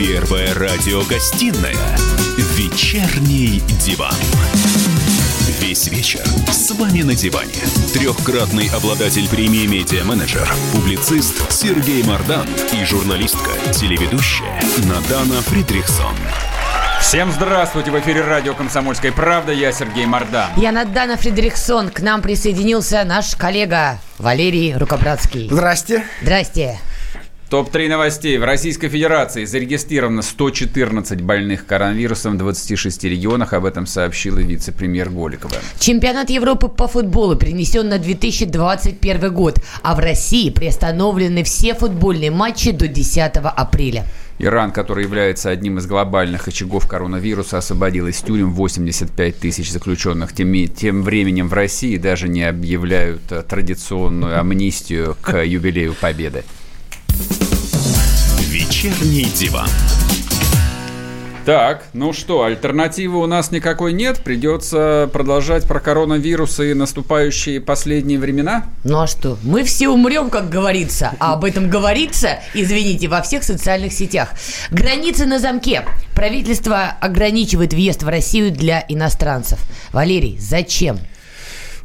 Первая радиогостинная «Вечерний диван». Весь вечер с вами на диване. Трехкратный обладатель премии «Медиа-менеджер», публицист Сергей Мардан и журналистка, телеведущая Надана Фридрихсон. Всем здравствуйте! В эфире радио «Комсомольская правда». Я Сергей Мордан. Я Надана Фредериксон. К нам присоединился наш коллега Валерий Рукобратский. Здрасте. Здрасте. Топ-3 новостей. В Российской Федерации зарегистрировано 114 больных коронавирусом в 26 регионах. Об этом сообщила вице-премьер Голикова. Чемпионат Европы по футболу перенесен на 2021 год, а в России приостановлены все футбольные матчи до 10 апреля. Иран, который является одним из глобальных очагов коронавируса, освободил из тюрем 85 тысяч заключенных. Тем, тем временем в России даже не объявляют э, традиционную амнистию к юбилею Победы. Вечерний диван. Так, ну что, альтернативы у нас никакой нет. Придется продолжать про коронавирусы и наступающие последние времена. Ну а что, мы все умрем, как говорится. А об этом говорится, извините, во всех социальных сетях. Границы на замке. Правительство ограничивает въезд в Россию для иностранцев. Валерий, зачем?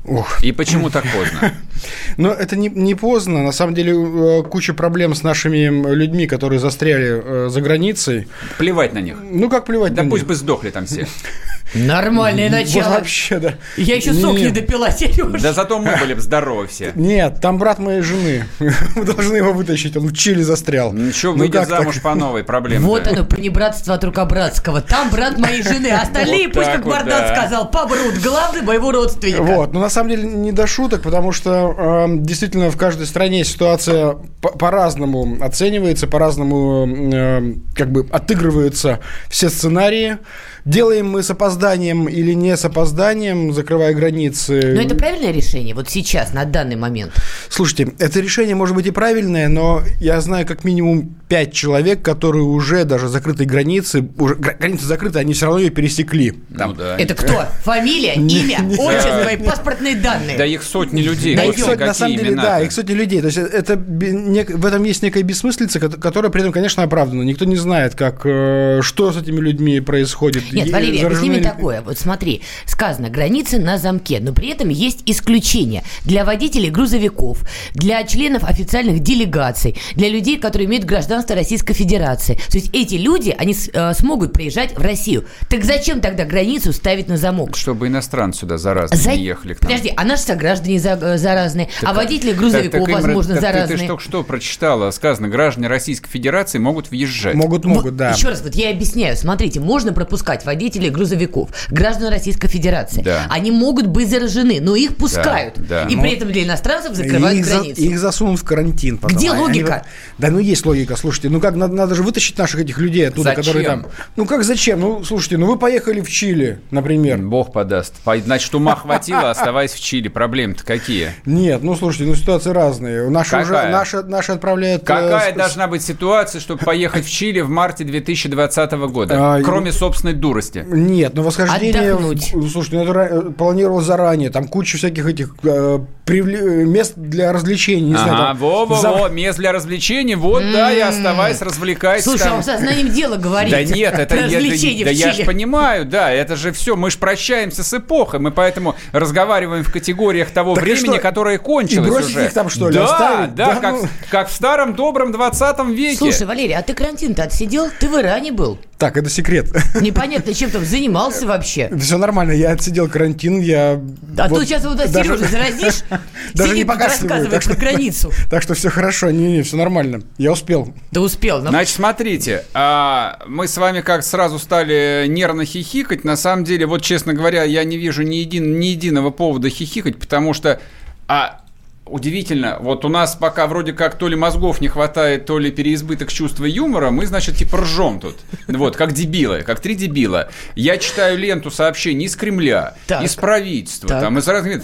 Ух. И почему так поздно? Но это не, не поздно. На самом деле э, куча проблем с нашими людьми, которые застряли э, за границей. Плевать на них. Ну как плевать да на них? Да пусть бы сдохли там все. Нормальное начало. Вообще, да. Я еще сок не допила, Сережа. Да зато мы были бы здоровы все. Нет, там брат моей жены. Мы должны его вытащить, он в Чили застрял. Ничего, ну, выйдет замуж по новой проблеме. Вот оно, понебратство от рукобратского. Там брат моей жены, а остальные, пусть, как Бардат сказал, побрут. Главный моего родственника. Вот, но на самом деле не до шуток, потому что эм, действительно в каждой стране ситуация по-разному оценивается, по-разному эм, как бы отыгрываются все сценарии. Делаем мы с опозданием или не с опозданием, закрывая границы. Но это правильное решение вот сейчас, на данный момент? Слушайте, это решение может быть и правильное, но я знаю как минимум пять человек, которые уже даже закрытой границы, уже границы закрыты, они все равно ее пересекли. Там. Ну, да. Это кто? Фамилия, имя, отчество и паспортные данные? Да их сотни людей. Да, их сотни, на самом деле, да, их сотни людей. То есть это, в этом есть некая бессмыслица, которая при этом, конечно, оправдана. Никто не знает, как, э, что с этими людьми происходит. Нет, Валерий, объясни мне такое. Вот смотри, сказано, границы на замке, но при этом есть исключения для водителей грузовиков, для членов официальных делегаций, для людей, которые имеют гражданство Российской Федерации. То есть эти люди, они э, смогут приезжать в Россию. Так зачем тогда границу ставить на замок? Чтобы иностранцы сюда заразные За... не ехали к нам. Подожди, а наши сограждане за... Э, заразные, так, а водители грузовиков, так, так, возможно, так, заразные. Ты, ты только что прочитала, сказано, граждане Российской Федерации могут въезжать. Могут, могут, да. Еще раз, вот я объясняю. Смотрите, можно пропускать водителей грузовиков, граждан Российской Федерации. Да. Они могут быть заражены, но их пускают. Да, да. И ну, при этом для иностранцев закрывают их границу. За, их засунут в карантин потом. Где логика? Они, да, ну есть логика, слушайте. Ну как, надо, надо же вытащить наших этих людей оттуда, зачем? которые там... Ну как зачем? Ну, слушайте, ну вы поехали в Чили, например. Бог подаст. Значит, ума хватило, оставайся в Чили. Проблемы-то какие? Нет, ну слушайте, ну ситуации разные. Наши уже наши, наши отправляют... Э, Какая должна быть ситуация, чтобы поехать в Чили в марте 2020 года? А, кроме собственной дурости. Нет, ну восхождение... Отдохнуть. Слушайте, ну это э, планировалось заранее. Там куча всяких этих э, привле... мест для развлечений. Не ага, знаю, во-во-во, за... мест для развлечений. Вот, mm-hmm. да, и оставайся, развлекайся. Слушай, там. а сознанием дела говорите. Да нет, это... Я, да, я же понимаю, да, это же все. Мы же прощаемся с эпохой. Мы поэтому разговариваем в категориях того времени, которое кончилось и уже. их там, что ли, Да, оставить? да, да как, ну... как в старом добром 20 веке. Слушай, Валерий, а ты карантин-то отсидел? Ты в Иране был. Так, это секрет. Непонятно, чем там занимался вообще. Все нормально, я отсидел карантин, я... А вот, тут сейчас вот даже, Сережа заразишь, даже не показывает так что, границу. Так что все хорошо, не-не, все нормально, я успел. Ты успел. Но... Значит, смотрите, а, мы с вами как сразу стали нервно хихикать, на самом деле, вот, честно говоря, я не вижу ни, един, ни единого повода хихикать, потому что... А, Удивительно, вот у нас пока вроде как то ли мозгов не хватает, то ли переизбыток чувства юмора, мы, значит, типа ржем тут. Вот, как дебилы, как три дебила. Я читаю ленту сообщений из Кремля, так, из правительства, так. там, из разных...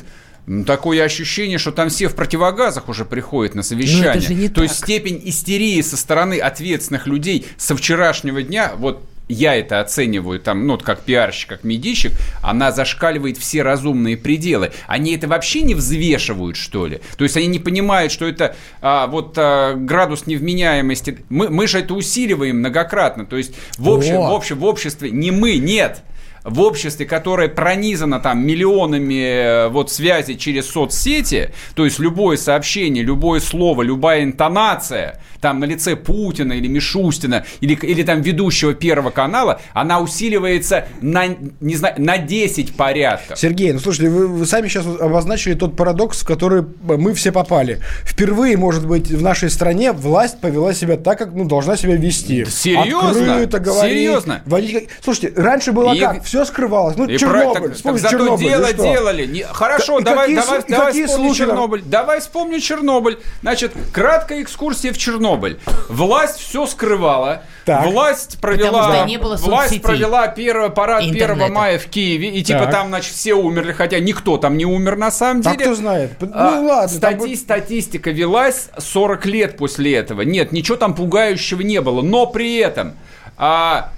Такое ощущение, что там все в противогазах уже приходят на совещание. То так. есть степень истерии со стороны ответственных людей со вчерашнего дня, вот я это оцениваю там, ну, как пиарщик, как медийщик, она зашкаливает все разумные пределы. Они это вообще не взвешивают, что ли? То есть они не понимают, что это а, вот а, градус невменяемости. Мы, мы же это усиливаем многократно. То есть в, общем, в, общем, в обществе не мы, нет в обществе, которое пронизано там миллионами э, вот связей через соцсети, то есть любое сообщение, любое слово, любая интонация – там на лице Путина или Мишустина, или, или там ведущего Первого канала, она усиливается на, не знаю, на 10 порядков. Сергей, ну слушайте, вы, вы сами сейчас обозначили тот парадокс, в который мы все попали. Впервые, может быть, в нашей стране власть повела себя так, как ну, должна себя вести. Серьезно? Открыто говорить. Серьезно? Водить... Слушайте, раньше было и... как? Все скрывалось. Ну, и Чернобыль. Так, так зато Чернобыль, дело делали. Не... Хорошо, К- давай, какие, давай, давай вспомним Чернобыль. Давай вспомним Чернобыль. Значит, краткая экскурсия в Чернобыль. Власть все скрывала. Так. Власть провела, не было власть провела первый парад Интернета. 1 мая в Киеве, и типа так. там, значит, все умерли, хотя никто там не умер на самом деле. А кто знает? Ну, а, ладно, стати, там... Статистика велась 40 лет после этого. Нет, ничего там пугающего не было. Но при этом... А,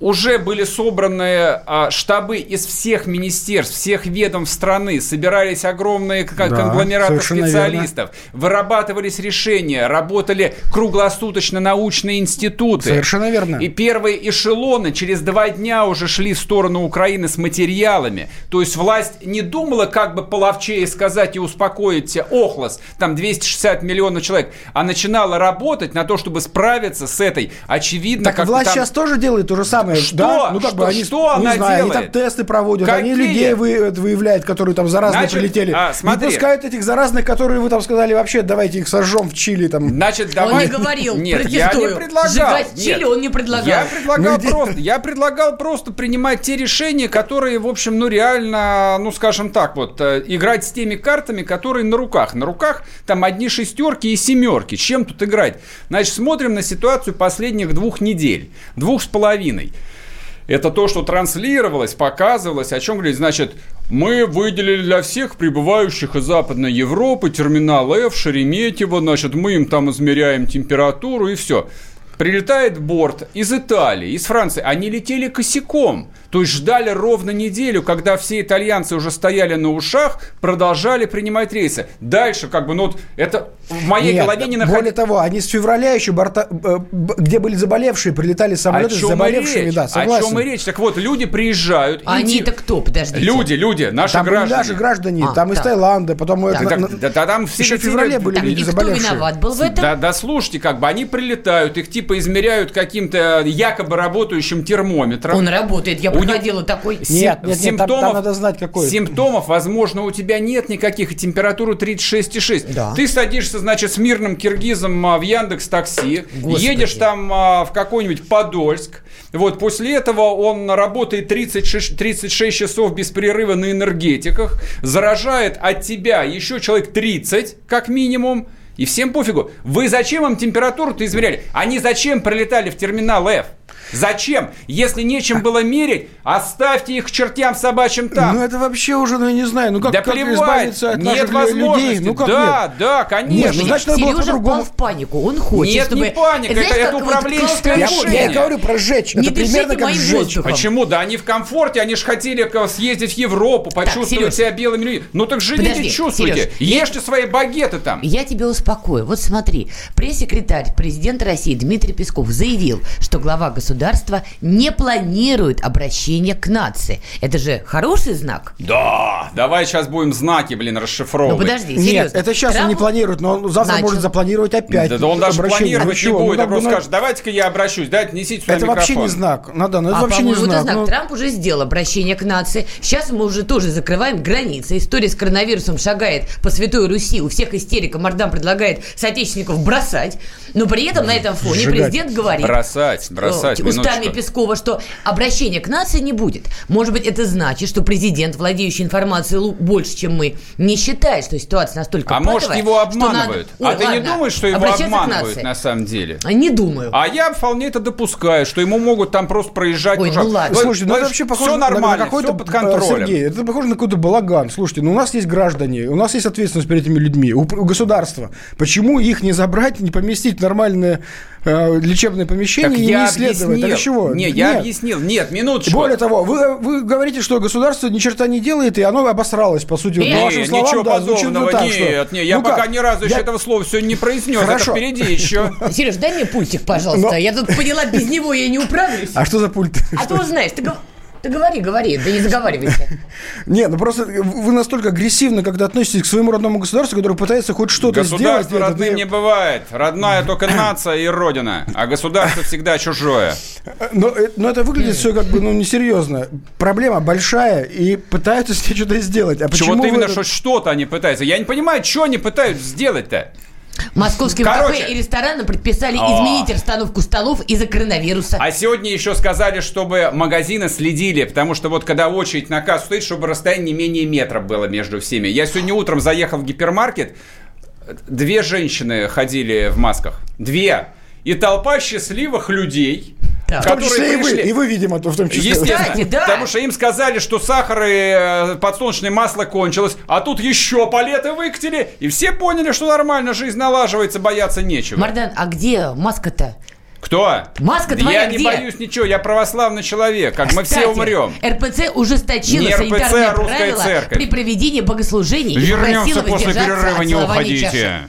уже были собраны а, штабы из всех министерств, всех ведомств страны, собирались огромные да, конгломераты специалистов, верно. вырабатывались решения, работали круглосуточно научные институты. Совершенно верно. И первые эшелоны через два дня уже шли в сторону Украины с материалами. То есть власть не думала, как бы половчее сказать и успокоить Охлос, там 260 миллионов человек, а начинала работать на то, чтобы справиться с этой, очевидно... Так как власть там... сейчас тоже делает то же самое самое. Что? Да? Ну, как что, бы они, что не она знаю, делает? Они там тесты проводят, Какие? они людей вы, выявляют, которые там заразные Значит, прилетели. А, смотри. Не пускают этих заразных, которые вы там сказали, вообще давайте их сожжем в Чили. Там. Значит, давай... Он не говорил, Нет, протестую. я не предлагал. Сжигать Нет. Чили он не предлагал. Я предлагал, ну, просто, я предлагал просто принимать те решения, которые, в общем, ну реально, ну скажем так, вот, э, играть с теми картами, которые на руках. На руках там одни шестерки и семерки. Чем тут играть? Значит, смотрим на ситуацию последних двух недель. Двух с половиной. Это то, что транслировалось, показывалось. О чем говорить? Значит, мы выделили для всех прибывающих из Западной Европы терминал F, Шереметьево, значит, мы им там измеряем температуру и все. Прилетает борт из Италии, из Франции. Они летели косяком. То есть ждали ровно неделю, когда все итальянцы уже стояли на ушах, продолжали принимать рейсы. Дальше, как бы, ну, вот это в моей Нет, голове не находится. Более того, они с февраля еще, борта, э, где были заболевшие, прилетали самолеты с заболевшими. Да, согласен. О чем и речь? Так вот, люди приезжают. они это кто? Подождите. Люди, люди, наши там граждане. Были наши граждане, а, там так. из Таиланда, потом... Да, это, так, да, да, там все еще в феврале были люди заболевшие. виноват был в этом? Да, да, слушайте, как бы они прилетают, их типа измеряют каким-то якобы работающим термометром. Он работает, я проходила такой нет, нет, симптомов, нет, там, там надо знать, какой. Симптомов, возможно, у тебя нет никаких, и температура 36,6. Да. Ты садишься, значит, с мирным киргизом а, в Яндекс Такси, едешь там а, в какой-нибудь Подольск, вот, после этого он работает 36, 36 часов без перерыва на энергетиках, заражает от тебя еще человек 30, как минимум, и всем пофигу. Вы зачем им температуру-то измеряли? Они зачем прилетали в терминал F? Зачем? Если нечем было мерить, оставьте их к чертям собачьим там. Ну это вообще уже, ну я не знаю, ну как, да как плевать, избавиться от нет возможности. людей? Ну как да, нет? да, конечно. Нет, ну, значит, надо Сережа было впал в панику, он хочет, Нет, чтобы... не паника, Знаешь, это, это управленческое я, решение. Я говорю про сжечь, не это примерно как сжечь. Воздухом. Почему? Да они в комфорте, они же хотели съездить в Европу, почувствовать так, себя белыми людьми. Ну так живите, Подожди, чувствуйте, Сереж, ешьте свои багеты там. Я тебя успокою. Вот смотри, пресс-секретарь президента России Дмитрий Песков заявил, что глава государства не планирует обращение к нации. Это же хороший знак? Да, давай сейчас будем знаки, блин, расшифровывать. Ну подожди, серьезно. Нет, это сейчас Трамп... он не планирует, но он завтра Начал. может запланировать опять. Да, да он даже планировать не будет, ну, а просто ну, скажет, давайте-ка я обращусь, дайте, несите сюда Это микрофон. вообще не знак. Надо, ну, это а, вообще не знак. это знак. Ну... Трамп уже сделал обращение к нации. Сейчас мы уже тоже закрываем границы. История с коронавирусом шагает по Святой Руси. У всех истерика Мордам предлагает соотечественников бросать. Но при этом на этом фоне Сжигать. президент говорит... Бросать, бросать. Устами Пескова, что обращения к нации не будет. Может быть, это значит, что президент, владеющий информацией больше, чем мы, не считает, что ситуация настолько А патовая, может, его обманывают? Надо... Ой, а ладно, ты не думаешь, что его обманывают на самом деле? А не думаю. А я вполне это допускаю, что ему могут там просто проезжать. Ой, ну ладно. Слушайте, ну это вообще похоже все нормально, на, какой-то все под контролем. Сергей, это похоже на какой-то балаган. Слушайте, ну у нас есть граждане, у нас есть ответственность перед этими людьми, у, у государства. Почему их не забрать, не поместить в нормальное э, лечебные помещения Так и я не исследовать. объяснил. Так чего? Не, я Нет. объяснил. Нет, минуточку. Более того, вы, вы говорите, что государство ни черта не делает, и оно обосралось, по сути. Нет, по Не, вашим словам, ничего да, подобного. так, нет, что- нет, я Ну пока как? ни разу еще Я- этого слова сегодня не произнес. Хорошо. Это впереди еще. Сереж, дай мне пультик, пожалуйста. Но- Я тут поняла, без него я не управлюсь. А что за пульт? А ты узнаешь, ты, ты говори, говори, да не заговаривайся. Нет, ну просто вы настолько агрессивно, когда относитесь к своему родному государству, которое пытается хоть что-то сделать. Государство родным не бывает. Родная только нация и родина. А государство всегда чужое. Но, э, но это выглядит все как бы, ну, несерьезно. Проблема большая, и пытаются с ней что-то сделать. А почему Чего-то вы именно, это- что что-то они пытаются. Я не понимаю, что они пытаются сделать-то. Московским Короче. кафе и ресторанам предписали О. изменить расстановку столов из-за коронавируса. А сегодня еще сказали, чтобы магазины следили, потому что вот когда очередь на кассу стоит, чтобы расстояние не менее метра было между всеми. Я сегодня утром заехал в гипермаркет, две женщины ходили в масках. Две. И толпа счастливых людей, Так. В том числе и вы, и вы, видимо, то в том числе. Естественно, Кстати, да. потому что им сказали, что сахар и э, подсолнечное масло кончилось, а тут еще палеты выкатили, и все поняли, что нормально, жизнь налаживается, бояться нечего. Мардан, а где маска-то? Кто? Маска Да твоя Я не где? боюсь ничего, я православный человек, как мы все умрем. РПЦ ужесточила Не РПЦ, санитарные а русская правила церковь. при проведении богослужений и Вернемся после перерыва, не целования чаши.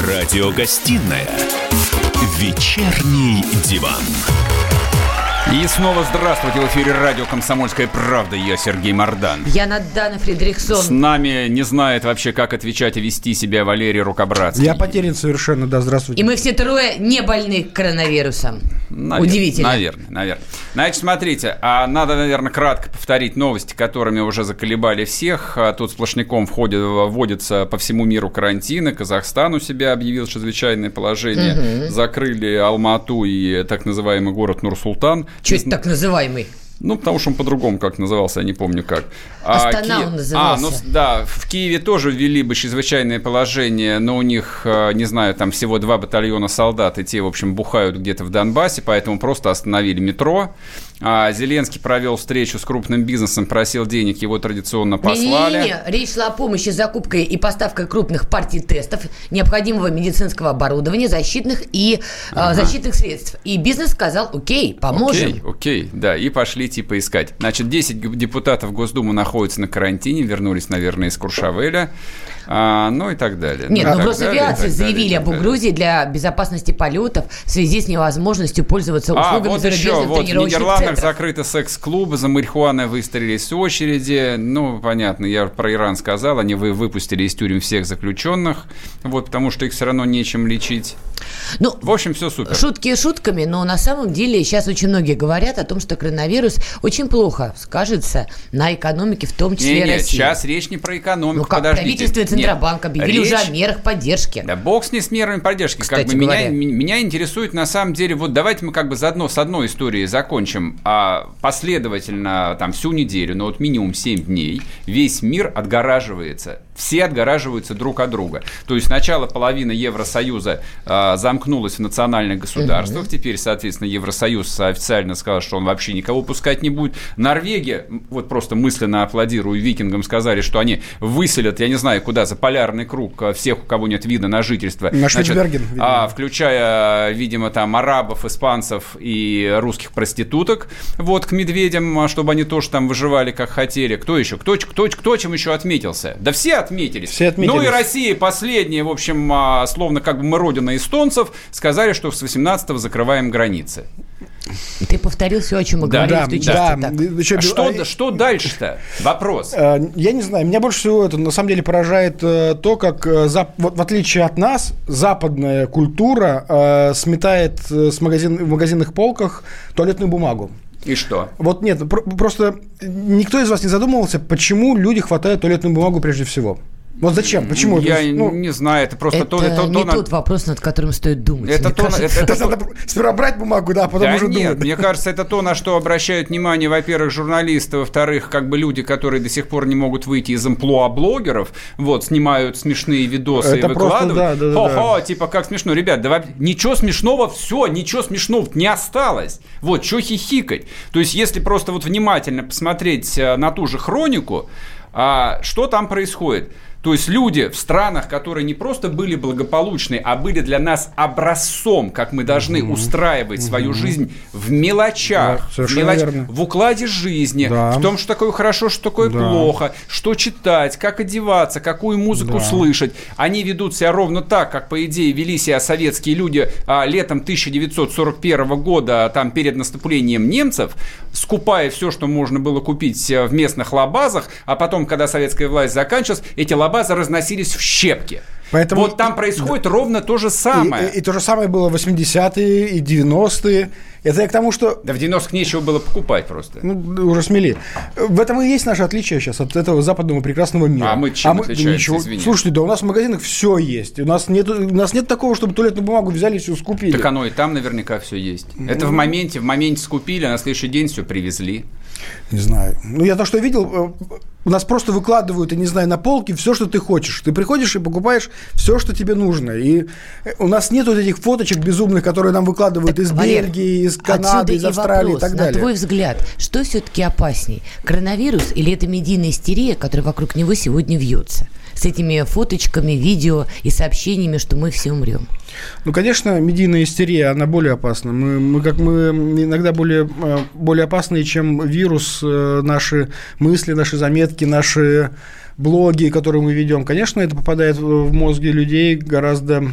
Радиогостинная «Вечерний диван». И снова здравствуйте в эфире радио «Комсомольская правда». Я Сергей Мордан. Я Надана С Фредериксон. нами не знает вообще, как отвечать и вести себя Валерий Рукобратский. Я потерян совершенно, да, здравствуйте. И мы все трое не больны коронавирусом. Наверное, Удивительно. Наверное, наверное. Значит, смотрите, а надо, наверное, кратко повторить новости, которыми уже заколебали всех. А Тут сплошняком входит, вводятся по всему миру карантины. Казахстан у себя объявил чрезвычайное положение. Закрыли Алмату и так называемый город Нур-Султан. Это так называемый? Ну, потому что он по-другому как назывался, я не помню как. Астана Ки- он назывался. А, ну да, в Киеве тоже ввели бы чрезвычайное положение, но у них, э, не знаю, там всего два батальона солдат, и те, в общем, бухают где-то в Донбассе, поэтому просто остановили метро. А Зеленский провел встречу с крупным бизнесом, просил денег, его традиционно послали. Не-не-не, речь шла о помощи закупкой и поставкой крупных партий тестов, необходимого медицинского оборудования, защитных и э, защитных средств. И бизнес сказал, окей, поможем. Окей, окей, да, и пошли типа искать. Значит, 10 г- депутатов Госдумы находятся на карантине, вернулись, наверное, из Куршавеля, а, ну и так далее. Нет, ну, и но в так далее, и Росавиации так далее, заявили так об далее. угрозе для безопасности полетов в связи с невозможностью пользоваться А, услугами вот еще, вот в Нидерландах центров. закрыты секс-клубы, за марихуаной выстроились очереди. Ну, понятно, я про Иран сказал, они вы выпустили из тюрем всех заключенных, вот, потому что их все равно нечем лечить. Ну, В общем, все супер. Шутки шутками, но на самом деле сейчас очень многие говорят о том, что коронавирус очень плохо скажется на экономике, в том числе Не, не, России. сейчас речь не про экономику, ну как подождите. правительство Центробанк объявили уже речь- о мерах поддержки. Да бог с ней с мерами поддержки. Кстати как бы меня, говоря. ми- меня интересует на самом деле, вот давайте мы как бы заодно с одной историей закончим. А последовательно там всю неделю, ну вот минимум 7 дней, весь мир отгораживается. Все отгораживаются друг от друга. То есть сначала половина Евросоюза а, замкнулась в национальных государствах. Теперь, соответственно, Евросоюз официально сказал, что он вообще никого пускать не будет. Норвегия, вот просто мысленно аплодирую викингам, сказали, что они выселят, я не знаю, куда, за полярный круг а, всех, у кого нет вида на жительство. На Значит, Шпицберген, а, включая, видимо, там арабов, испанцев и русских проституток, вот, к медведям, а, чтобы они тоже там выживали, как хотели. Кто еще? Кто, кто, кто чем еще отметился? Да все отметились. Все отметились. Ну и Россия последняя, в общем, а, словно как бы мы родина эстонцев, сказали, что с 18-го закрываем границы. Ты повторил все, о чем мы Да, говорили Да, в той да. части. так. да, еще- А что, а, что дальше-то? Вопрос. Э, Я не знаю, меня больше всего это на самом деле поражает э, то, как э, в отличие от нас западная культура сметает с магазин, в магазинных полках туалетную бумагу. И что? Вот нет, просто никто из вас не задумывался, почему люди хватают туалетную бумагу прежде всего. Вот зачем? Почему? Я есть, ну, не знаю, это просто это то, это не то, тот вопрос, над которым стоит думать. Это то, это, это, это, надо сперва брать бумагу, да, а потом да уже нет, думать. Мне кажется, это то, на что обращают внимание, во-первых, журналисты, во-вторых, как бы люди, которые до сих пор не могут выйти из амплуа блогеров, вот, снимают смешные видосы это и выкладывают. Просто, да, да, Хо-хо, да. типа, как смешно. Ребят, давай, ничего смешного, все, ничего смешного не осталось. Вот, что хихикать. То есть, если просто вот внимательно посмотреть э, на ту же хронику, а, что там происходит? То есть люди в странах, которые не просто были благополучны, а были для нас образцом, как мы должны угу. устраивать угу. свою жизнь в мелочах, да, в, мелоч... в укладе жизни, да. в том, что такое хорошо, что такое да. плохо, что читать, как одеваться, какую музыку да. слышать. Они ведут себя ровно так, как, по идее, вели себя советские люди а, летом 1941 года, там, перед наступлением немцев, скупая все, что можно было купить э, в местных лабазах, а потом, когда советская власть заканчивалась, эти лабазы базы разносились в щепки. Поэтому вот там происходит да. ровно то же самое. И, и, и то же самое было в 80-е и 90-е. Это я к тому, что... Да в 90-х нечего было покупать просто. Ну, уже смели. В этом и есть наше отличие сейчас от этого западного прекрасного мира. А мы чем а мы... отличаемся, ничего... Слушайте, да у нас в магазинах все есть. У нас, нет, у нас нет такого, чтобы туалетную бумагу взяли и все скупили. Так оно и там наверняка все есть. Ну... Это в моменте, в моменте скупили, а на следующий день все привезли. Не знаю. Ну, я то, что видел, э, у нас просто выкладывают, я не знаю, на полке все, что ты хочешь. Ты приходишь и покупаешь все, что тебе нужно. И э, у нас нет вот этих фоточек безумных, которые нам выкладывают так, из Валер, Бельгии, из Канады, из Австралии вопрос, и так далее. На твой взгляд, что все-таки опасней? Коронавирус или эта медийная истерия, которая вокруг него сегодня вьется? С этими фоточками, видео и сообщениями, что мы все умрем. Ну, конечно, медийная истерия, она более опасна. Мы, мы как мы иногда более, э, более опасные, чем вирус, э, наши мысли, наши заметки, наши блоги, которые мы ведем. Конечно, это попадает в мозги людей гораздо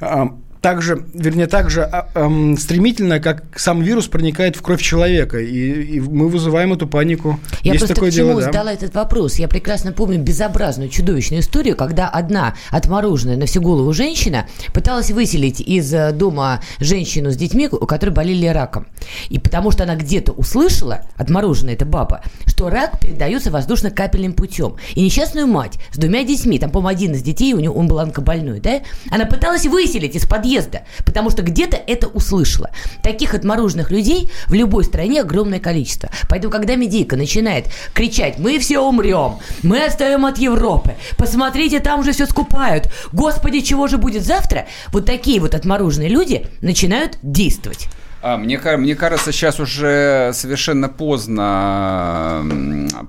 а, также, вернее, так же эм, стремительно, как сам вирус проникает в кровь человека, и, и мы вызываем эту панику. Я Есть просто такое к чему дело, да? задала этот вопрос. Я прекрасно помню безобразную, чудовищную историю, когда одна отмороженная на всю голову женщина пыталась выселить из э, дома женщину с детьми, у которой болели раком. И потому что она где-то услышала, отмороженная эта баба, что рак передается воздушно-капельным путем. И несчастную мать с двумя детьми, там, по-моему, один из детей, у него он был онкобольной, да, она пыталась выселить из подъезда подъезда, потому что где-то это услышала. Таких отмороженных людей в любой стране огромное количество. Поэтому, когда медийка начинает кричать, мы все умрем, мы отстаем от Европы, посмотрите, там уже все скупают, господи, чего же будет завтра, вот такие вот отмороженные люди начинают действовать. А, мне, мне кажется, сейчас уже совершенно поздно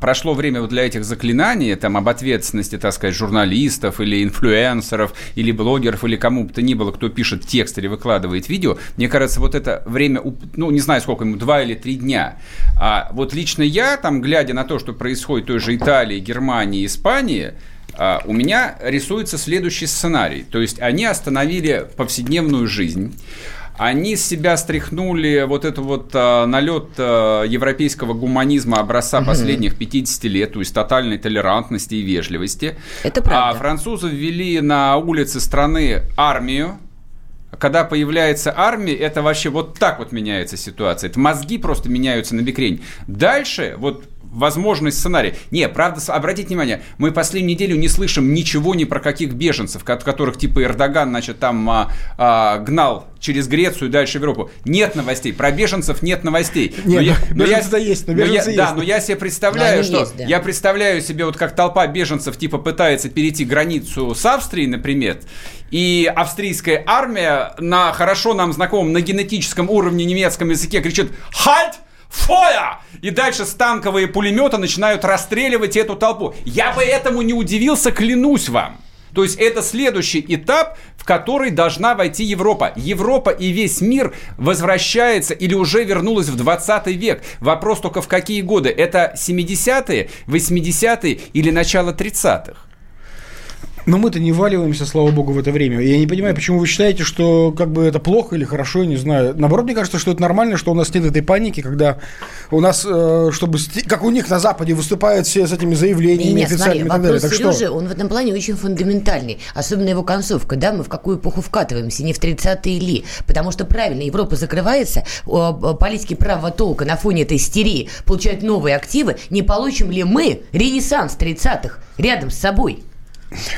прошло время вот для этих заклинаний, там, об ответственности, так сказать, журналистов или инфлюенсеров, или блогеров, или кому бы то ни было, кто пишет текст или выкладывает видео. Мне кажется, вот это время, ну, не знаю, сколько ему, два или три дня. А вот лично я, там, глядя на то, что происходит в той же Италии, Германии, Испании, а, у меня рисуется следующий сценарий. То есть они остановили повседневную жизнь, они с себя стряхнули вот это вот э, налет э, европейского гуманизма образца угу. последних 50 лет, то есть тотальной толерантности и вежливости. Это правда. А французы ввели на улицы страны армию, когда появляется армия, это вообще вот так вот меняется ситуация. Это мозги просто меняются на бекрень. Дальше, вот возможный сценарий. Не, правда, обратите внимание, мы последнюю неделю не слышим ничего ни про каких беженцев, которых типа Эрдоган, значит, там а, а, гнал через Грецию и дальше в Европу. Нет новостей. Про беженцев нет новостей. Нет, но я, но я, есть, но беженцы но я, есть. Да, но я себе представляю, что есть, да. я представляю себе вот как толпа беженцев типа пытается перейти границу с Австрией, например, и австрийская армия на хорошо нам знакомом на генетическом уровне немецком языке кричит «Хальт!» Фоя! И дальше станковые пулеметы начинают расстреливать эту толпу. Я бы этому не удивился, клянусь вам. То есть это следующий этап, в который должна войти Европа. Европа и весь мир возвращается или уже вернулась в 20 век. Вопрос только в какие годы? Это 70-е, 80-е или начало 30-х? Но мы-то не валиваемся, слава богу, в это время. Я не понимаю, почему вы считаете, что как бы это плохо или хорошо, я не знаю. Наоборот, мне кажется, что это нормально, что у нас нет этой паники, когда у нас, э, чтобы, как у них на Западе, выступают все с этими заявлениями Нет, официальными смотри, и так далее. Так Сережи, что? он в этом плане очень фундаментальный. Особенно его концовка, да, мы в какую эпоху вкатываемся, не в 30-е ли. Потому что правильно, Европа закрывается, политики правого толка на фоне этой истерии получают новые активы. Не получим ли мы ренессанс 30-х рядом с собой?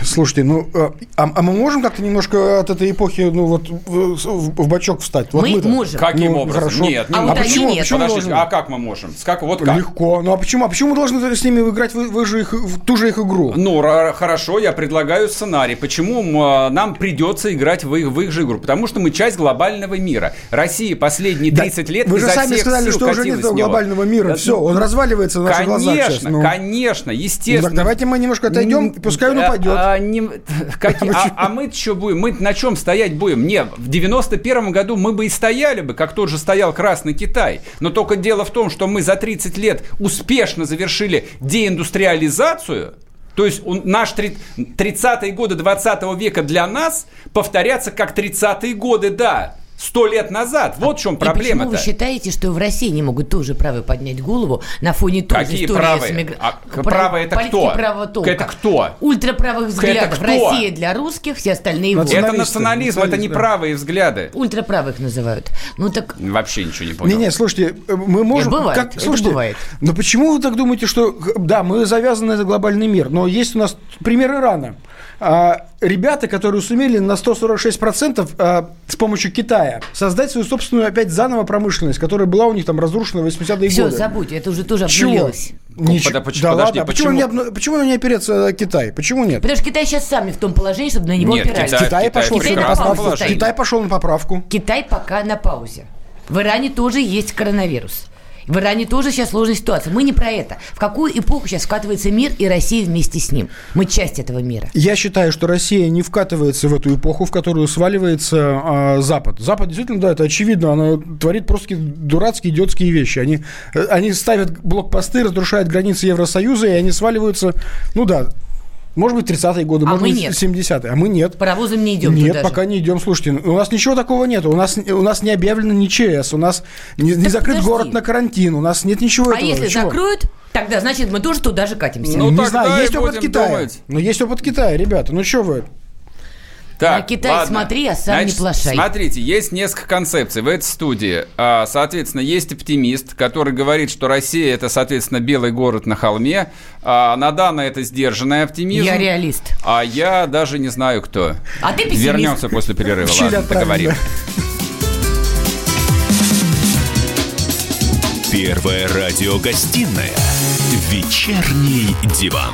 Слушайте, ну, э, а, а мы можем как-то немножко от этой эпохи, ну, вот в, в- бочок встать? Вот Мы мы-то. можем. Каким Ну, образом? хорошо. Нет, не А можем. вот они почему? нет. Почему мы Подождите, должны? а как мы можем? С как, вот как? Легко. Ну а почему? А почему мы должны с ними играть в, в же их, в ту же их игру? Ну, хорошо, я предлагаю сценарий. Почему а, нам придется играть в их, в их же игру? Потому что мы часть глобального мира. Россия последние Да, 30 лет Вы же сами сказали, что уже нет глобального мира. Да, Все, ну, он разваливается на наших глазах сейчас. Конечно, ну. конечно, Ну, естественно. так давайте мы немножко отойдем, и пускай он А, упадет. а, не- какие- а- а мы что будем? Мы на чем стоять будем? Не, в 91 году мы бы и стояли бы, как тот же стоял Красный Китай. Но только дело в том, что мы за 30 лет успешно завершили деиндустриализацию. То есть наш три- 30-е годы 20 века для нас повторятся как 30-е годы, да, сто лет назад. Вот в чем И почему проблема-то. вы считаете, что в России не могут тоже правы поднять голову на фоне той же Какие истории правые? с мигра- А Прав- это кто? толка. Это кто? Ультраправых взглядов. кто? Россия для русских, все остальные вот. Это национализм, это не да. правые взгляды. Ультраправых называют. Ну так Вообще ничего не понял. Не-не, слушайте, э, мы можем... бывает, как, это слушайте, бывает. Но почему вы так думаете, что... Да, мы завязаны на глобальный мир, но есть у нас пример Ирана. А, ребята, которые сумели на 146% а, с помощью Китая создать свою собственную опять заново промышленность, которая была у них там разрушена в 80-е все, годы. забудь, это уже тоже обнулилось. Ничего. Да подожди, ладно, а почему, почему? не обну- почему не опереться на Китай? Почему нет? Потому что Китай сейчас сами в том положении, чтобы на него Нет, опирались. Китай- Китай, пошел Китай на стоит. Китай пошел на поправку. Китай пока на паузе. В Иране тоже есть коронавирус. В Иране тоже сейчас сложная ситуация. Мы не про это. В какую эпоху сейчас вкатывается мир и Россия вместе с ним? Мы часть этого мира. Я считаю, что Россия не вкатывается в эту эпоху, в которую сваливается а, Запад. Запад действительно, да, это очевидно, она творит просто какие-то дурацкие, идиотские вещи. Они, э, они ставят блокпосты, разрушают границы Евросоюза, и они сваливаются, ну да, может быть, 30-е годы, А может быть, нет. 70-е, а мы нет. Паровозом не идем Нет, туда же. пока не идем. Слушайте, у нас ничего такого нет. У нас, у нас не объявлено ни ЧС, у нас не, не закрыт подожди. город на карантин, у нас нет ничего А этого. если Чего? закроют, тогда значит мы тоже туда же катимся. Ну, не знаю, есть опыт Китая. думать. Но есть опыт Китая, ребята. Ну что вы? Так, На Китай ладно. смотри, а сам не Значит, плашай. Смотрите, есть несколько концепций в этой студии. А, Соответственно, есть оптимист, который говорит, что Россия это, соответственно, белый город на холме. А Надана это сдержанный оптимизм. Я реалист. А я даже не знаю, кто. А ты пессимист. Вернемся после перерыва. Ладно, договорим. Первая радиогостинная «Вечерний диван».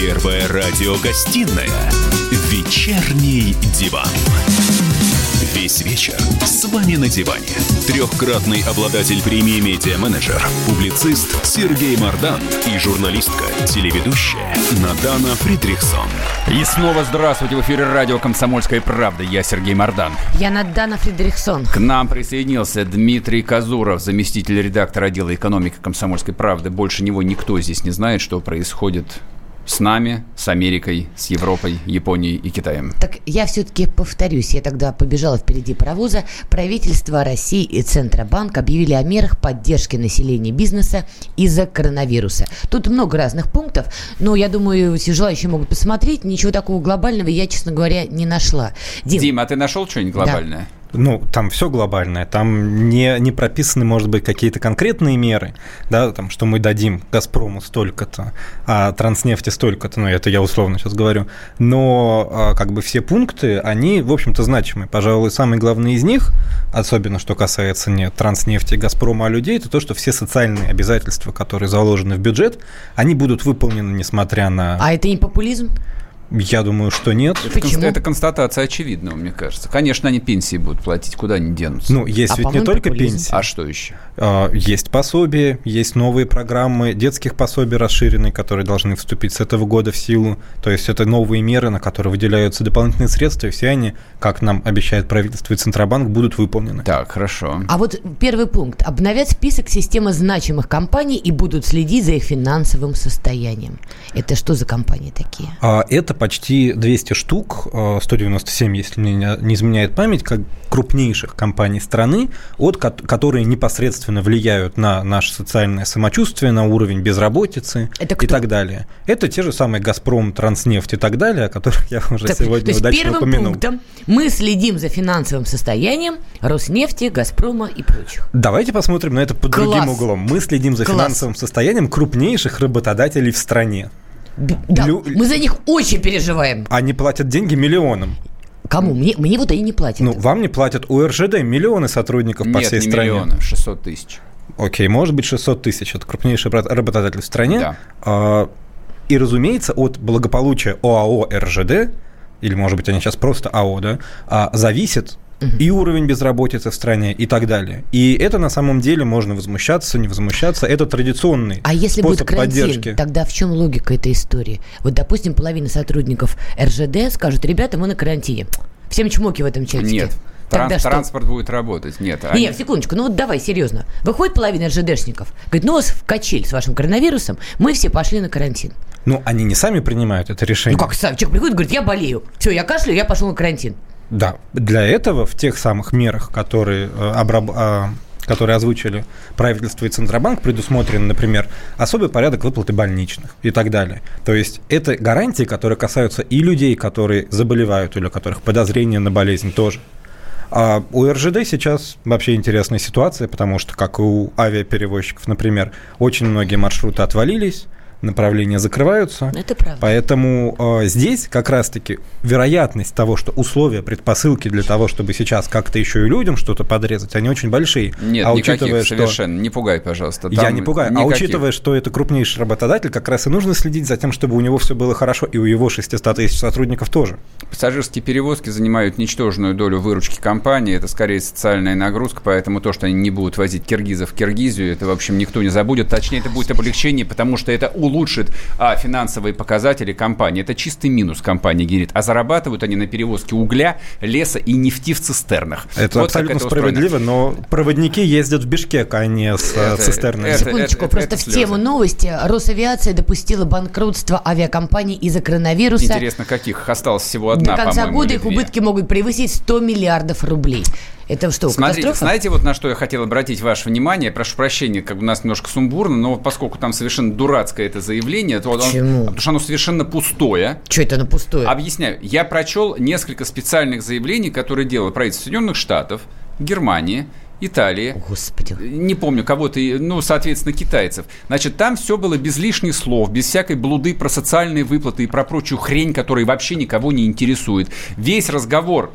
Первая радиогостинная «Вечерний диван». Весь вечер с вами на диване. Трехкратный обладатель премии «Медиа-менеджер», публицист Сергей Мардан и журналистка, телеведущая Надана Фридрихсон. И снова здравствуйте в эфире радио «Комсомольская правда». Я Сергей Мордан. Я Надана Фредериксон. К нам присоединился Дмитрий Казуров, заместитель редактора отдела экономики «Комсомольской правды». Больше него никто здесь не знает, что происходит с нами, с Америкой, с Европой, Японией и Китаем. Так я все-таки повторюсь, я тогда побежала впереди паровоза. Правительство России и Центробанк объявили о мерах поддержки населения бизнеса из-за коронавируса. Тут много разных пунктов, но я думаю, все желающие могут посмотреть. Ничего такого глобального я, честно говоря, не нашла. Дим, Дима, а ты нашел что-нибудь глобальное? Ну, там все глобальное, там не, не прописаны, может быть, какие-то конкретные меры, да, там, что мы дадим «Газпрому» столько-то, а «Транснефти» столько-то, ну, это я условно сейчас говорю, но а, как бы все пункты, они, в общем-то, значимые. Пожалуй, самый главный из них, особенно что касается не «Транснефти», «Газпрома», а людей, это то, что все социальные обязательства, которые заложены в бюджет, они будут выполнены, несмотря на... А это не популизм? Я думаю, что нет. Это, Почему? это констатация очевидного, мне кажется. Конечно, они пенсии будут платить, куда они денутся. Ну, есть а ведь не только пенсии. А что еще? А, есть пособия, есть новые программы детских пособий расширенные, которые должны вступить с этого года в силу. То есть это новые меры, на которые выделяются дополнительные средства, и все они, как нам обещает правительство и Центробанк, будут выполнены. Так, хорошо. А вот первый пункт. Обновят список системы значимых компаний и будут следить за их финансовым состоянием. Это что за компании такие? А, это почти 200 штук, 197, э, если мне не изменяет память, как крупнейших компаний страны, от которые непосредственно влияют на наше социальное самочувствие, на уровень безработицы Это и так далее. Это те же самые «Газпром», «Транснефть» и так далее, о которых я уже так, сегодня то есть удачно первым упомянул. пунктом мы следим за финансовым состоянием «Роснефти», «Газпрома» и прочих. Давайте посмотрим на это под Класс. другим углом. Мы следим за Класс. финансовым состоянием крупнейших работодателей в стране. Да, Лю... мы за них очень переживаем. Они платят деньги миллионам. Кому? Мне, мне вот они не платят. Ну, вам не платят. У РЖД миллионы сотрудников Нет, по всей не стране. миллионы, 600 тысяч. Окей, может быть 600 тысяч. Это крупнейший работодатель в стране. Да. А, и, разумеется, от благополучия ОАО РЖД, или, может быть, они сейчас просто АО, да, а, и уровень безработицы в стране и так далее. И это на самом деле можно возмущаться, не возмущаться. Это традиционный А если способ будет карантин, поддержки. тогда в чем логика этой истории? Вот, допустим, половина сотрудников РЖД скажут, ребята, мы на карантине. Всем чмоки в этом чатике. Нет. Тогда Транс, что? Транспорт будет работать. Нет. Они... Нет, секундочку, ну вот давай, серьезно. Выходит половина РЖДшников. Говорит, ну у вас в качель с вашим коронавирусом, мы все пошли на карантин. Ну, они не сами принимают это решение. Ну как сами? Человек приходит и говорит, я болею. Все, я кашляю, я пошел на карантин. Да, для этого в тех самых мерах, которые, э, обраб... А, которые озвучили правительство и Центробанк, предусмотрен, например, особый порядок выплаты больничных и так далее. То есть это гарантии, которые касаются и людей, которые заболевают или у которых подозрение на болезнь тоже. А у РЖД сейчас вообще интересная ситуация, потому что, как и у авиаперевозчиков, например, очень многие маршруты отвалились, направления закрываются. Это правда. Поэтому э, здесь как раз-таки вероятность того, что условия, предпосылки для того, чтобы сейчас как-то еще и людям что-то подрезать, они очень большие. Нет, а учитывая, что... совершенно. Не пугай, пожалуйста. Там Я не пугаю. А никаких. А учитывая, что это крупнейший работодатель, как раз и нужно следить за тем, чтобы у него все было хорошо, и у его 600 тысяч сотрудников тоже. Пассажирские перевозки занимают ничтожную долю выручки компании. Это скорее социальная нагрузка, поэтому то, что они не будут возить киргизов в Киргизию, это, в общем, никто не забудет. Точнее, это будет облегчение, потому что это улучшит а, финансовые показатели компании. Это чистый минус компании Гирит. А зарабатывают они на перевозке угля, леса и нефти в цистернах. Это вот абсолютно это справедливо, но проводники ездят в Бишкек, а не с это, цистернами. Это, Секундочку, это, просто это, в тему новости. Росавиация допустила банкротство авиакомпаний из-за коронавируса. Интересно, каких? Осталось всего одна, До конца года их убытки могут превысить 100 миллиардов рублей. Это что, Смотрите, катастрофа? знаете, вот на что я хотел обратить ваше внимание, прошу прощения, как у нас немножко сумбурно, но поскольку там совершенно дурацкое это заявление, то Почему? Он, потому что оно совершенно пустое. Что это на пустое? Объясняю. Я прочел несколько специальных заявлений, которые делало правительство Соединенных Штатов, Германии, Италии. Господи. Не помню кого-то, ну, соответственно, китайцев. Значит, там все было без лишних слов, без всякой блуды про социальные выплаты и про прочую хрень, которая вообще никого не интересует. Весь разговор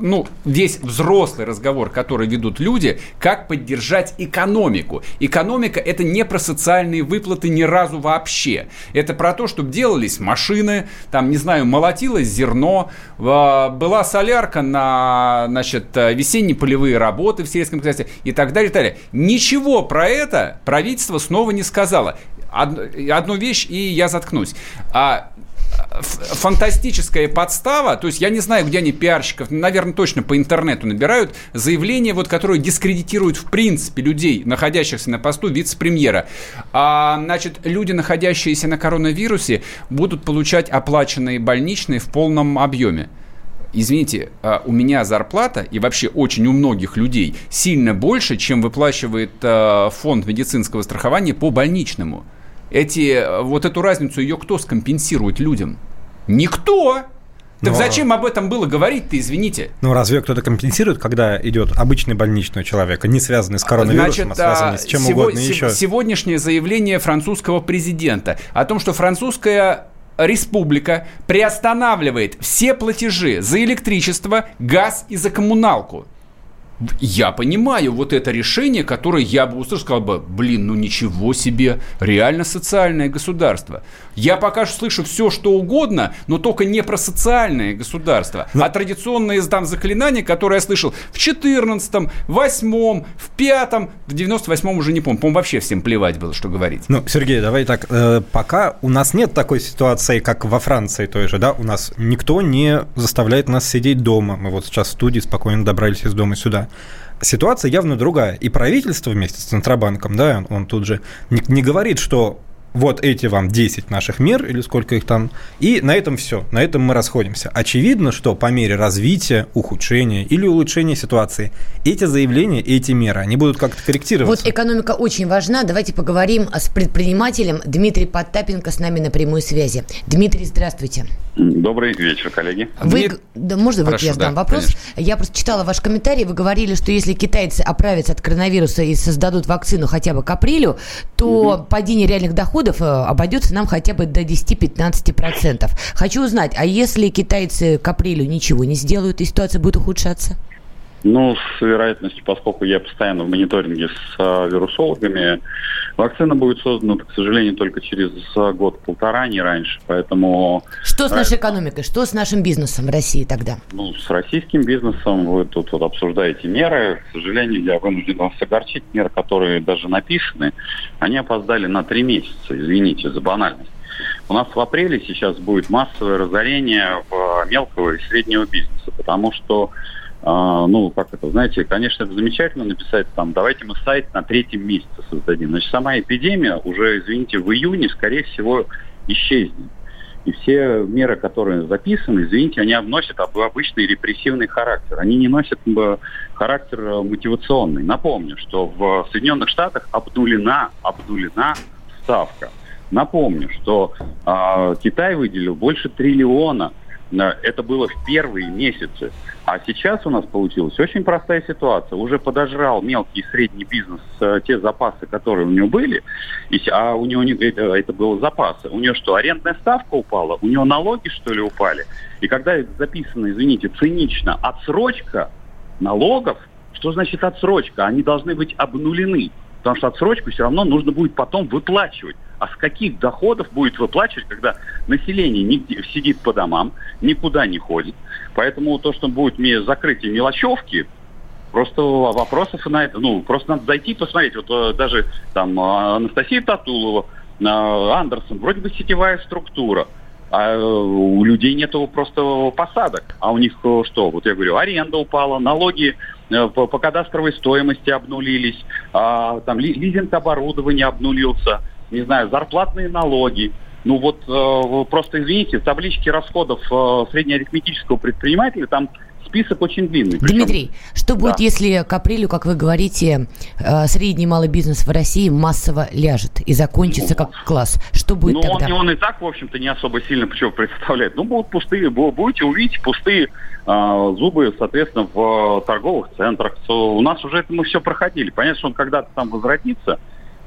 ну, весь взрослый разговор, который ведут люди, как поддержать экономику. Экономика – это не про социальные выплаты ни разу вообще. Это про то, чтобы делались машины, там, не знаю, молотилось зерно, а, была солярка на, значит, весенние полевые работы в сельском хозяйстве и так далее, и так далее. Ничего про это правительство снова не сказало. Одну вещь, и я заткнусь. А фантастическая подстава, то есть я не знаю, где они пиарщиков, наверное, точно по интернету набирают, заявление, вот, которое дискредитирует в принципе людей, находящихся на посту вице-премьера. А, значит, люди, находящиеся на коронавирусе, будут получать оплаченные больничные в полном объеме. Извините, а, у меня зарплата и вообще очень у многих людей сильно больше, чем выплачивает а, фонд медицинского страхования по больничному эти, вот эту разницу, ее кто скомпенсирует людям? Никто! Так Но- зачем об этом было говорить-то, извините? Ну, разве кто-то компенсирует, когда идет обычный больничный у человека, не связанный с коронавирусом, а связанный с чем сего- угодно се- еще? Сегодняшнее заявление французского президента о том, что французская республика приостанавливает все платежи за электричество, газ и за коммуналку. Я понимаю вот это решение, которое я бы услышал, сказал бы, блин, ну ничего себе, реально социальное государство. Я пока что слышу все, что угодно, но только не про социальное государство, а традиционные там заклинания, которые я слышал в 14-м, 8-м, в 5-м, в 98-м уже не помню, по-моему, вообще всем плевать было, что говорить. Ну, Сергей, давай так, э, пока у нас нет такой ситуации, как во Франции той же, да, у нас никто не заставляет нас сидеть дома. Мы вот сейчас в студии спокойно добрались из дома сюда. Ситуация явно другая. И правительство вместе с Центробанком, да, он тут же не, не говорит, что вот эти вам 10 наших мер, или сколько их там, и на этом все, на этом мы расходимся. Очевидно, что по мере развития, ухудшения или улучшения ситуации, эти заявления, эти меры, они будут как-то корректироваться. Вот экономика очень важна. Давайте поговорим с предпринимателем. Дмитрий Потапенко с нами на прямой связи. Дмитрий, здравствуйте. Добрый вечер, коллеги. Вы, да, можно вот Прошу, я задам да, вопрос? конечно. Я просто читала ваш комментарий. Вы говорили, что если китайцы оправятся от коронавируса и создадут вакцину хотя бы к апрелю, то падение реальных доходов э, обойдется нам хотя бы до 10-15%. Хочу узнать, а если китайцы к апрелю ничего не сделают, и ситуация будет ухудшаться? Ну, с вероятностью, поскольку я постоянно в мониторинге с а, вирусологами, вакцина будет создана, к сожалению, только через а, год-полтора, не раньше. Поэтому Что с Правильно. нашей экономикой? Что с нашим бизнесом в России тогда? ну, с российским бизнесом вы тут вот обсуждаете меры. К сожалению, я вынужден вас огорчить. Меры, которые даже написаны, они опоздали на три месяца, извините за банальность. У нас в апреле сейчас будет массовое разорение в мелкого и среднего бизнеса, потому что, а, ну, как это, знаете, конечно, это замечательно написать там, давайте мы сайт на третьем месяце создадим. Значит, сама эпидемия уже, извините, в июне, скорее всего, исчезнет. И все меры, которые записаны, извините, они носят об- обычный репрессивный характер. Они не носят характер э, мотивационный. Напомню, что в Соединенных Штатах обнулена, обнулена ставка. Напомню, что а, Китай выделил больше триллиона. Это было в первые месяцы. А сейчас у нас получилась очень простая ситуация. Уже подожрал мелкий и средний бизнес э, те запасы, которые у него были. А у него не, это, было запасы. У него что, арендная ставка упала? У него налоги, что ли, упали? И когда записано, извините, цинично, отсрочка налогов, что значит отсрочка? Они должны быть обнулены. Потому что отсрочку все равно нужно будет потом выплачивать. А с каких доходов будет выплачивать, когда население нигде, сидит по домам, никуда не ходит? Поэтому то, что будет закрытие мелочевки, Просто вопросов на это, ну, просто надо зайти и посмотреть. Вот э, даже там э, Анастасия Татулова, э, Андерсон, вроде бы сетевая структура, а у людей нету просто посадок. А у них что? Вот я говорю, аренда упала, налоги по, по кадастровой стоимости обнулились, а, там ли- лизинг оборудования обнулился, не знаю, зарплатные налоги. Ну вот э, просто извините, в табличке расходов э, среднеарифметического предпринимателя там список очень длинный. Причем- Дмитрий, что будет, Да. если к апрелю, как вы говорите, э, средний и малый бизнес в России массово ляжет и закончится как класс? Что будет ну, он, тогда? он и так, в общем-то, не особо сильно почему представляет. Ну, будут пустые, бу- будете увидеть пустые а, зубы, соответственно, в э, торговых центрах. У нас уже это мы все проходили. Понятно, что он когда-то там возвратится.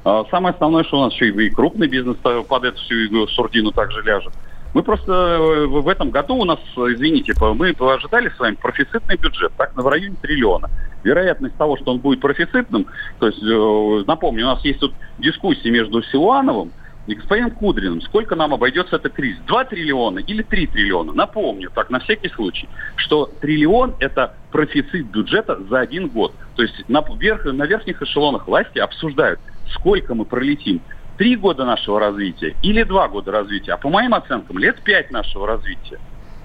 А, Самое основное, что у нас еще и крупный бизнес э, под эту всю сурдину также ляжет. Мы просто э, в этом году у нас, э, извините, мы ожидали с вами профицитный бюджет, так, в районе триллиона. Вероятность того, что он будет профицитным, то есть, э, напомню, у нас есть тут дискуссии между Силуановым и господином Кудриным. Сколько нам обойдется этот кризис? 2 триллиона или 3 триллиона? Напомню, так, на всякий случай, что триллион – это профицит бюджета за один год. То есть на, верх, на верхних эшелонах власти обсуждают, сколько мы пролетим. Три года нашего развития или два года развития. А по моим оценкам, лет пять нашего развития.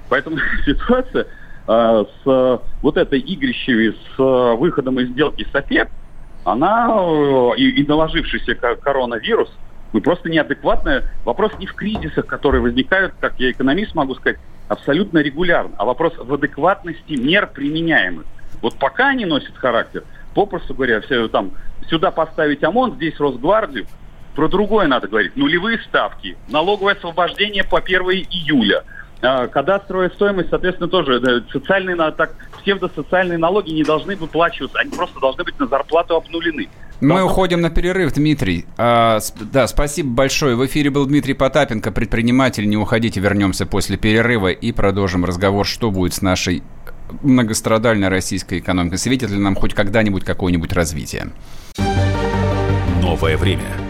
Поэтому ситуация э, с вот этой игрищей, с э, выходом из сделки с ОПЕК, она э, и, и наложившийся ко- коронавирус, мы просто неадекватная. Вопрос не в кризисах, которые возникают, как я экономист могу сказать, абсолютно регулярно, а вопрос в адекватности мер применяемых. Вот пока они носят характер, попросту говоря, все там сюда поставить ОМОН, здесь Росгвардию, про другое надо говорить. Нулевые ставки, налоговое освобождение по 1 июля, А, Кадастровая стоимость, соответственно, тоже социальные, на- так, псевдосоциальные налоги не должны выплачиваться, они просто должны быть на зарплату обнулены. Мы Должно- уходим на перерыв, Дмитрий. А, да, спасибо большое. В эфире был Дмитрий Потапенко, предприниматель. Не уходите, вернемся после перерыва и продолжим разговор, что будет с нашей многострадальной российской экономикой. Светит ли нам хоть когда-нибудь какое-нибудь развитие? Новое время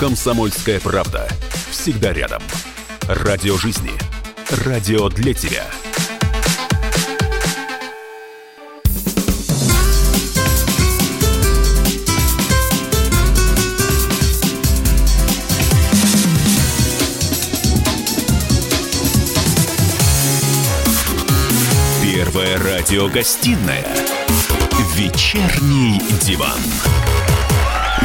«Комсомольская правда». Всегда рядом. Радио жизни. Радио для тебя. Первая радиогостинная «Вечерний диван».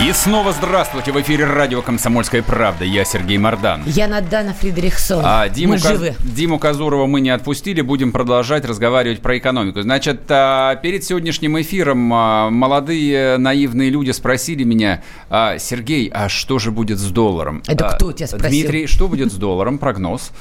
И снова здравствуйте. В эфире радио «Комсомольская правда». Я Сергей Мордан. Я Надана Фридрихсон. А, Диму, Мы Каз- живы. Диму Казурова мы не отпустили, будем продолжать разговаривать про экономику. Значит, а, перед сегодняшним эфиром а, молодые наивные люди спросили меня, а, Сергей, а что же будет с долларом? Это А, кто тебя спросил? Дмитрий, что будет с долларом? Прогноз.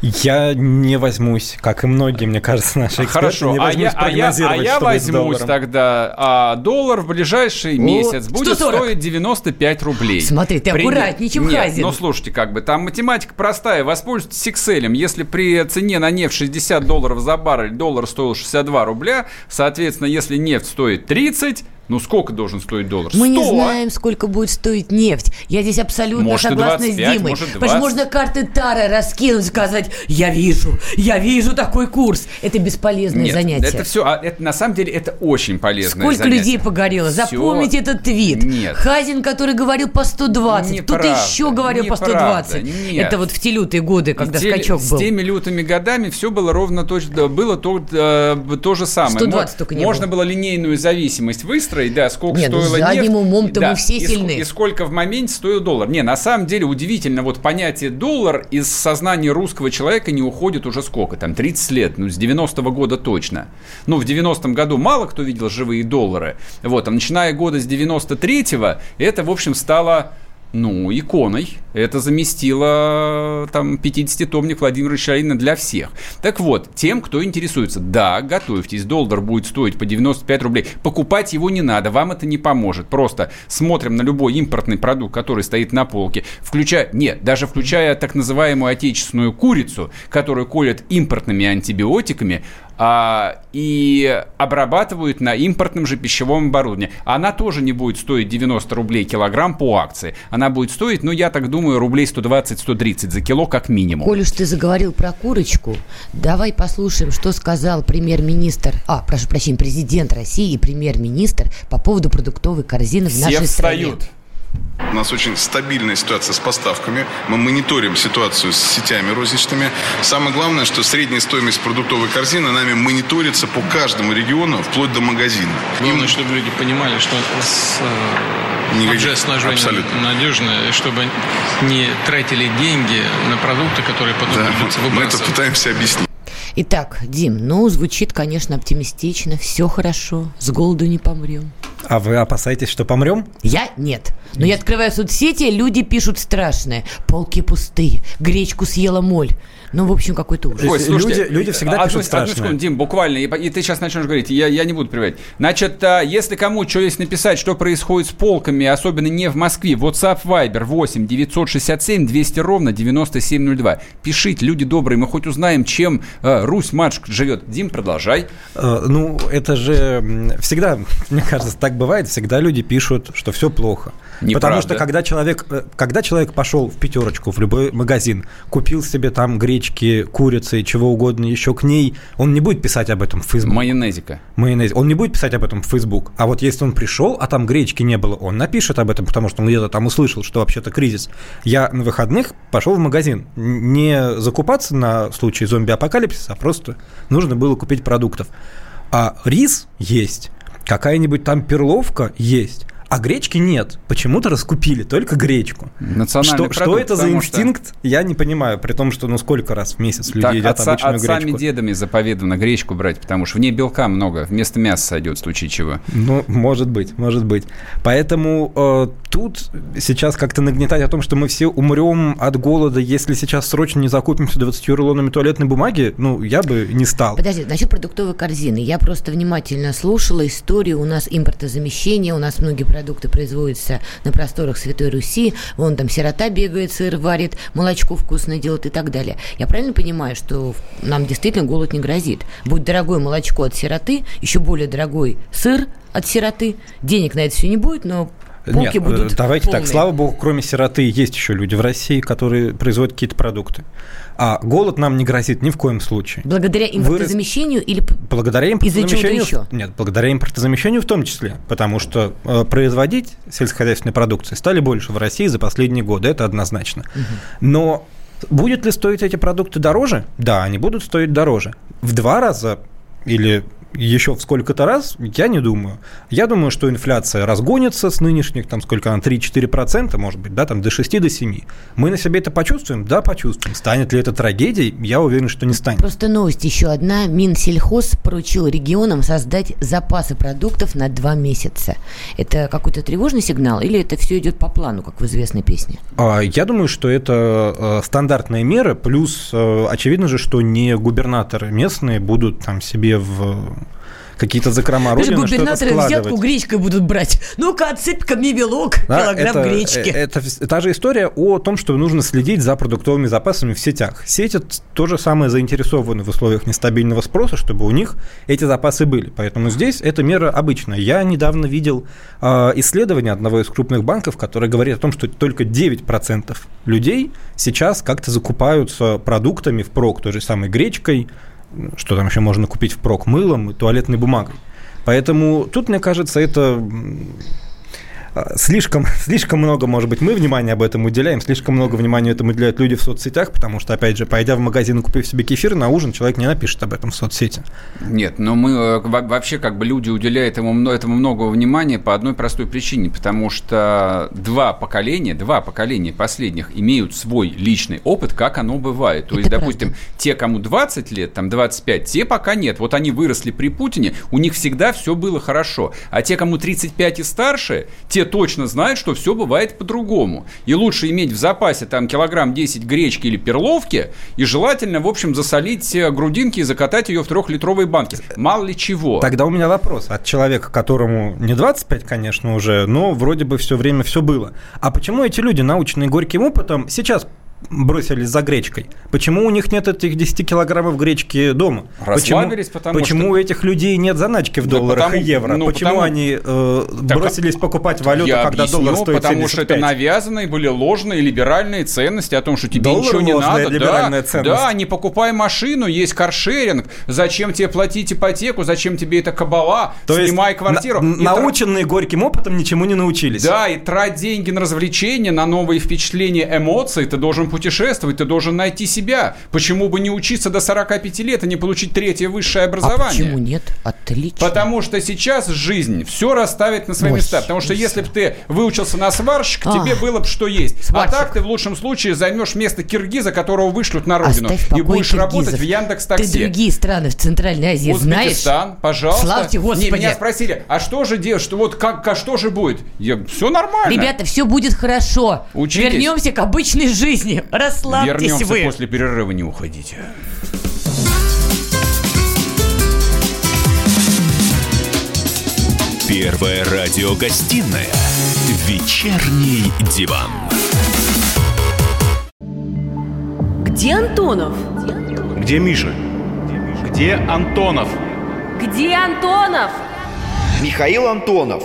Я не возьмусь, как и многие, мне кажется, наши эксперты, Хорошо, не а возьмусь я, а я, а я будет с возьмусь тогда. А, доллар в ближайший месяц будет 140. стоить 95 рублей. Смотри, ты Пример- аккуратнее, чем Нет, Хазин. Ну, слушайте, как бы, там математика простая. Воспользуйтесь Excel. Если при цене на нефть 60 долларов за баррель, доллар стоил 62 рубля, соответственно, если нефть стоит 30, ну, сколько должен стоить доллар? Мы не 100. знаем, сколько будет стоить нефть. Я здесь абсолютно Может, согласна 25, с Димой. может, Потому что 20. можно карты Тара раскинуть, сказать, я вижу, я вижу такой курс. Это бесполезное Нет, занятие. это все, это, на самом деле, это очень полезное Сколько занятие. людей погорело? Всё- Запомните этот твит. Нет. Хазин, который говорил по 120, кто-то Неправда, еще говорил по неправда, 120. нет. Это вот в те лютые годы, когда те- скачок с был. теми лютыми годами все было ровно то, было то, э, то же самое. 120 Мо- только не Можно было. было линейную зависимость выстроить, да, сколько Не, ну, стоила задним нефть. умом-то да, мы все и сильны. И сколько в моменте стоил доллар. Не, на самом деле удивительно, вот понятие доллар из сознания русского человека не уходит уже сколько, там 30 лет, ну с 90-го года точно. Ну в 90-м году мало кто видел живые доллары, вот, а начиная года с 93-го, это, в общем, стало ну, иконой. Это заместило там 50-томник Владимира Ильича для всех. Так вот, тем, кто интересуется, да, готовьтесь, доллар будет стоить по 95 рублей. Покупать его не надо, вам это не поможет. Просто смотрим на любой импортный продукт, который стоит на полке, включая, нет, даже включая так называемую отечественную курицу, которую колят импортными антибиотиками, а, и обрабатывают на импортном же пищевом оборудовании. Она тоже не будет стоить 90 рублей килограмм по акции. Она будет стоить, ну, я так думаю, рублей 120-130 за кило как минимум. Коль уж ты заговорил про курочку, давай послушаем, что сказал премьер-министр, а, прошу прощения, президент России и премьер-министр по поводу продуктовой корзины в Все нашей стране. У нас очень стабильная ситуация с поставками. Мы мониторим ситуацию с сетями розничными. Самое главное, что средняя стоимость продуктовой корзины нами мониторится по каждому региону, вплоть до магазина. Главное, чтобы люди понимали, что с, э, Никаких- обжеснаживание абсолютно. надежное, чтобы не тратили деньги на продукты, которые потом Да, придется мы это выбрасывать. пытаемся объяснить. Итак, Дим, ну, звучит, конечно, оптимистично, все хорошо, с голоду не помрем. А вы опасаетесь, что помрем? Я нет. Но я открываю соцсети, люди пишут страшное. Полки пустые, гречку съела моль. Ну, в общем, какой-то ужас. Ой, слушайте, люди- люди всегда одну, пишут одну страшное. секунду, Дим, буквально, и, и ты сейчас начнешь говорить, я, я не буду приводить. Значит, а, если кому что есть написать, что происходит с полками, особенно не в Москве, WhatsApp Viber 8 967 200 ровно 9702. Пишите, люди добрые, мы хоть узнаем, чем э, Русь матушка живет. Дим, продолжай. Э, Ну, это же всегда, мне кажется, так бывает, всегда люди пишут, что все плохо. Неправда. Потому что когда человек, э, когда человек пошел в пятерочку, в любой магазин, купил себе там гречки, курицы, чего угодно еще к ней, он не будет писать об этом в Facebook. Майонезика. Майонез. Он не будет писать об этом в Facebook. А вот если он пришел, а там гречки не было, он напишет об этом, потому что он где-то там услышал, что вообще-то кризис. Я на выходных пошел в магазин. Не закупаться на случай зомби-апокалипсиса, а просто нужно было купить продуктов. А рис есть, какая-нибудь там перловка есть. А гречки нет. Почему-то раскупили только гречку. Национальный что, что продукт, это за потому что- инстинкт, я не понимаю. При том, что ну сколько раз в месяц люди Так, едят отца- обычную отцами, гречку. дедами заповедано гречку брать, потому что в ней белка много, вместо мяса сойдет в случае чего. Ну, может быть, может быть. Поэтому э, тут сейчас как-то нагнетать о том, что мы все умрем от голода, если сейчас срочно не закупимся 20 рулонами туалетной бумаги, ну, я бы не стал. Подожди, насчет продуктовой корзины. Я просто внимательно слушала историю. У нас импортозамещение, у нас многие продукты производятся на просторах Святой Руси. Вон там сирота бегает, сыр варит, молочко вкусное делает и так далее. Я правильно понимаю, что нам действительно голод не грозит? Будет дорогое молочко от сироты, еще более дорогой сыр от сироты. Денег на это все не будет, но полки Нет, будут э, давайте полные. так, слава богу, кроме сироты есть еще люди в России, которые производят какие-то продукты. А голод нам не грозит ни в коем случае. Благодаря Вырос- импортозамещению или... п- Благодаря импортозамещению... еще? Нет, благодаря импортозамещению в том числе, потому что э, производить сельскохозяйственной продукции стали больше в России за последние годы, это однозначно. Но будет ли стоить эти продукты дороже? Да, они будут стоить дороже. В два раза или еще в сколько-то раз, я не думаю. Я думаю, что инфляция разгонится с нынешних, там сколько она, 3-4%, может быть, да, там до 6 до 7. Мы на себе это почувствуем? Да, почувствуем. Станет ли это трагедией? Я уверен, что не станет. Просто новость еще одна. Минсельхоз поручил регионам создать запасы продуктов на два месяца. Это какой-то тревожный сигнал или это все идет по плану, как в известной песне? А, Я думаю, что это э, стандартная мера, плюс э, очевидно же, что не губернаторы местные будут там себе в какие-то закрома родины губернаторы взятку гречкой будут брать. Ну-ка, отсыпь ко мне белок, Да, килограмм это, гречки. э, Это, вс- та же история о том, что нужно следить за продуктовыми запасами в сетях. Сети то же самое заинтересованы в условиях нестабильного спроса, чтобы у них эти запасы были. Поэтому здесь эта мера обычная. Я недавно видел э, исследование одного из крупных банков, которое говорит о том, что только 9% людей сейчас как-то закупаются продуктами впрок, той же самой гречкой, что там еще можно купить впрок, мылом и туалетной бумагой. Поэтому тут, мне кажется, это слишком, слишком много, может быть, мы внимания об этом уделяем, слишком много внимания этому уделяют люди в соцсетях, потому что, опять же, пойдя в магазин и купив себе кефир, на ужин человек не напишет об этом в соцсети. Нет, но мы э, во- вообще как бы люди уделяют ему, мно- этому много внимания по одной простой причине, потому что два поколения, два поколения последних имеют свой личный опыт, как оно бывает. То Это есть, допустим, те, кому 20 лет, там 25, те пока нет. Вот они выросли при Путине, у них всегда все было хорошо. А те, кому 35 и старше, те точно знают, что все бывает по-другому. И лучше иметь в запасе там килограмм 10 гречки или перловки, и желательно, в общем, засолить э, грудинки и закатать ее в трехлитровой банке. Мало ли чего. Тогда у меня вопрос от человека, которому не 25, конечно, уже, но вроде бы все время все было. А почему эти люди, наученные горьким опытом, сейчас бросились за гречкой? Почему у них нет этих 10 килограммов гречки дома? Расслабились, почему, потому почему что- у этих людей нет заначки в Да долларах потому- и евро? ну, почему потому- они э, Так, бросились покупать валюту, Я когда объясню, доллар стоит потому что это 75? навязанные были ложные либеральные ценности о том, что тебе Доллар ничего не надо. либеральная да, ценность. да, не покупай машину, есть каршеринг. Зачем тебе платить ипотеку? Зачем тебе эта кабала? То есть Снимай квартиру. на- И тра- наученные горьким опытом ничему не научились. Да, и трать деньги на развлечения, на новые впечатления, эмоции. Ты должен путешествовать, ты должен найти себя. Почему бы не учиться до 45 лет и не получить третье высшее А образование? почему нет? Отлично. Потому что сейчас жизнь все расставит на свои Ой, места. Потому что если бы ты выучился на сварщика, Ах, тебе было бы что есть. сварщик. А так ты в лучшем случае займешь место киргиза, которого вышлют на родину. Оставь и будешь киргизов. работать в Яндекс Ты Такси. другие страны в Центральной Азии знаешь? Узбекистан, пожалуйста. Славьте Господи. Не, меня спросили, а что же делать, что вот как, а что же будет? Я, все нормально. Ребята, все будет хорошо. Учитесь. Вернемся к обычной жизни. Расслабьтесь Вернемся вы. после перерыва, не уходите. Первая радиогостинная «Вечерний диван». Где Антонов? Где Миша? Где Антонов? Где Антонов? Михаил Антонов.